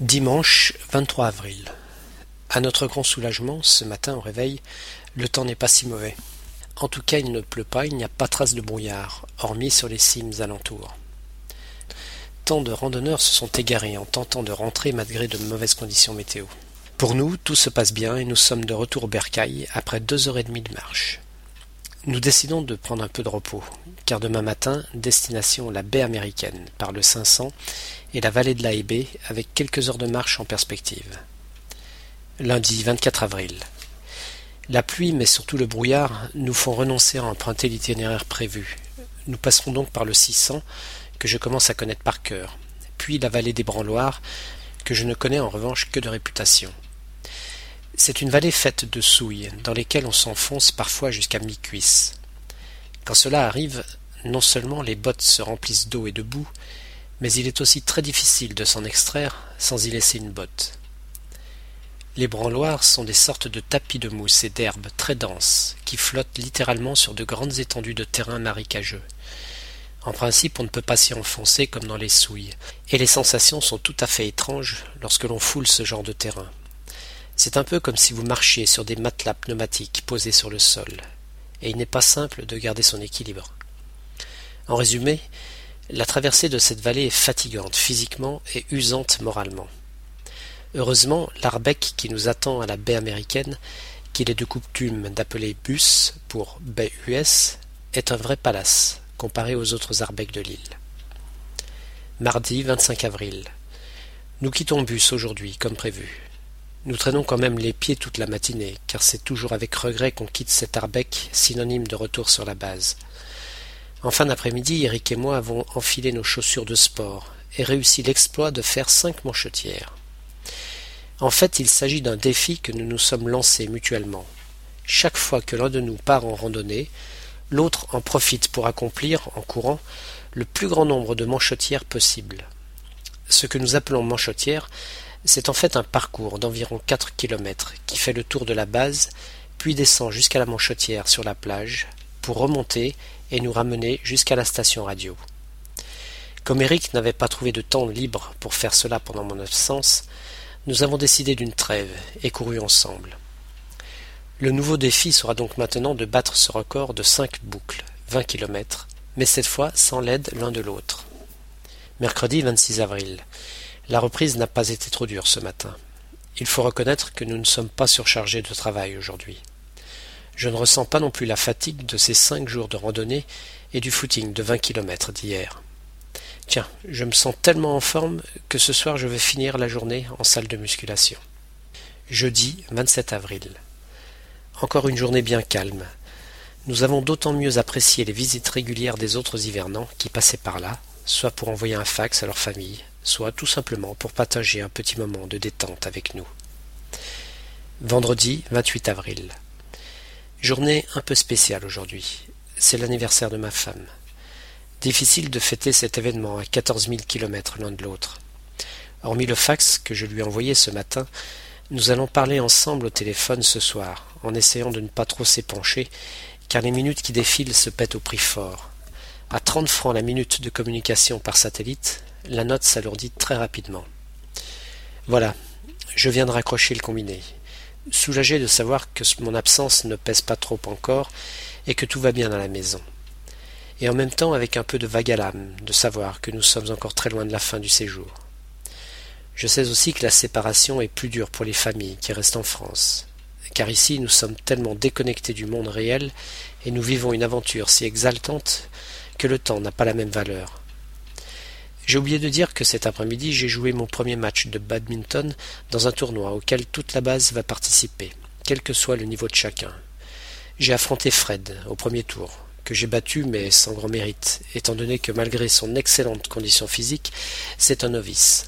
Dimanche 23 avril. À notre grand soulagement, ce matin au réveil, le temps n'est pas si mauvais. En tout cas, il ne pleut pas, il n'y a pas trace de brouillard, hormis sur les cimes alentours. Tant de randonneurs se sont égarés en tentant de rentrer malgré de mauvaises conditions météo. Pour nous, tout se passe bien et nous sommes de retour au bercail après deux heures et demie de marche. Nous décidons de prendre un peu de repos, car demain matin, destination la baie américaine par le 500 et la vallée de la Hébé avec quelques heures de marche en perspective. Lundi 24 avril. La pluie, mais surtout le brouillard, nous font renoncer à emprunter l'itinéraire prévu. Nous passerons donc par le 600, que je commence à connaître par cœur, puis la vallée des Branloirs, que je ne connais en revanche que de réputation. C'est une vallée faite de souilles, dans lesquelles on s'enfonce parfois jusqu'à mi-cuisse. Quand cela arrive, non seulement les bottes se remplissent d'eau et de boue, mais il est aussi très difficile de s'en extraire sans y laisser une botte. Les branloirs sont des sortes de tapis de mousse et d'herbe très denses qui flottent littéralement sur de grandes étendues de terrain marécageux. En principe, on ne peut pas s'y enfoncer comme dans les souilles, et les sensations sont tout à fait étranges lorsque l'on foule ce genre de terrain. C'est un peu comme si vous marchiez sur des matelas pneumatiques posés sur le sol, et il n'est pas simple de garder son équilibre. En résumé, la traversée de cette vallée est fatigante physiquement et usante moralement. Heureusement, l'arbec qui nous attend à la baie américaine, qu'il est de coutume d'appeler bus pour baie US, est un vrai palace comparé aux autres arbecs de l'île. Mardi 25 avril. Nous quittons bus aujourd'hui, comme prévu. Nous traînons quand même les pieds toute la matinée, car c'est toujours avec regret qu'on quitte cet arbec synonyme de retour sur la base. En fin d'après-midi, Eric et moi avons enfilé nos chaussures de sport et réussi l'exploit de faire cinq manchetières. En fait, il s'agit d'un défi que nous nous sommes lancés mutuellement. Chaque fois que l'un de nous part en randonnée, l'autre en profite pour accomplir, en courant, le plus grand nombre de manchetières possible. Ce que nous appelons manchetière, c'est en fait un parcours d'environ quatre kilomètres qui fait le tour de la base, puis descend jusqu'à la manchetière sur la plage, pour remonter et nous ramener jusqu'à la station radio. Comme Eric n'avait pas trouvé de temps libre pour faire cela pendant mon absence, nous avons décidé d'une trêve et couru ensemble. Le nouveau défi sera donc maintenant de battre ce record de cinq boucles, vingt kilomètres, mais cette fois sans l'aide l'un de l'autre. Mercredi 26 avril. La reprise n'a pas été trop dure ce matin. Il faut reconnaître que nous ne sommes pas surchargés de travail aujourd'hui. Je ne ressens pas non plus la fatigue de ces cinq jours de randonnée et du footing de vingt kilomètres d'hier. Tiens, je me sens tellement en forme que ce soir je vais finir la journée en salle de musculation. Jeudi 27 avril. Encore une journée bien calme. Nous avons d'autant mieux apprécié les visites régulières des autres hivernants qui passaient par là, soit pour envoyer un fax à leur famille, soit tout simplement pour partager un petit moment de détente avec nous. Vendredi 28 avril. Journée un peu spéciale aujourd'hui. C'est l'anniversaire de ma femme. Difficile de fêter cet événement à quatorze mille kilomètres l'un de l'autre. Hormis le fax que je lui ai envoyé ce matin, nous allons parler ensemble au téléphone ce soir, en essayant de ne pas trop s'épancher, car les minutes qui défilent se pètent au prix fort. À trente francs la minute de communication par satellite, la note s'alourdit très rapidement. Voilà, je viens de raccrocher le combiné soulagé de savoir que mon absence ne pèse pas trop encore et que tout va bien dans la maison. Et en même temps avec un peu de vague à l'âme de savoir que nous sommes encore très loin de la fin du séjour. Je sais aussi que la séparation est plus dure pour les familles qui restent en France, car ici nous sommes tellement déconnectés du monde réel et nous vivons une aventure si exaltante que le temps n'a pas la même valeur. J'ai oublié de dire que cet après-midi, j'ai joué mon premier match de badminton dans un tournoi auquel toute la base va participer, quel que soit le niveau de chacun. J'ai affronté Fred au premier tour, que j'ai battu mais sans grand mérite, étant donné que malgré son excellente condition physique, c'est un novice.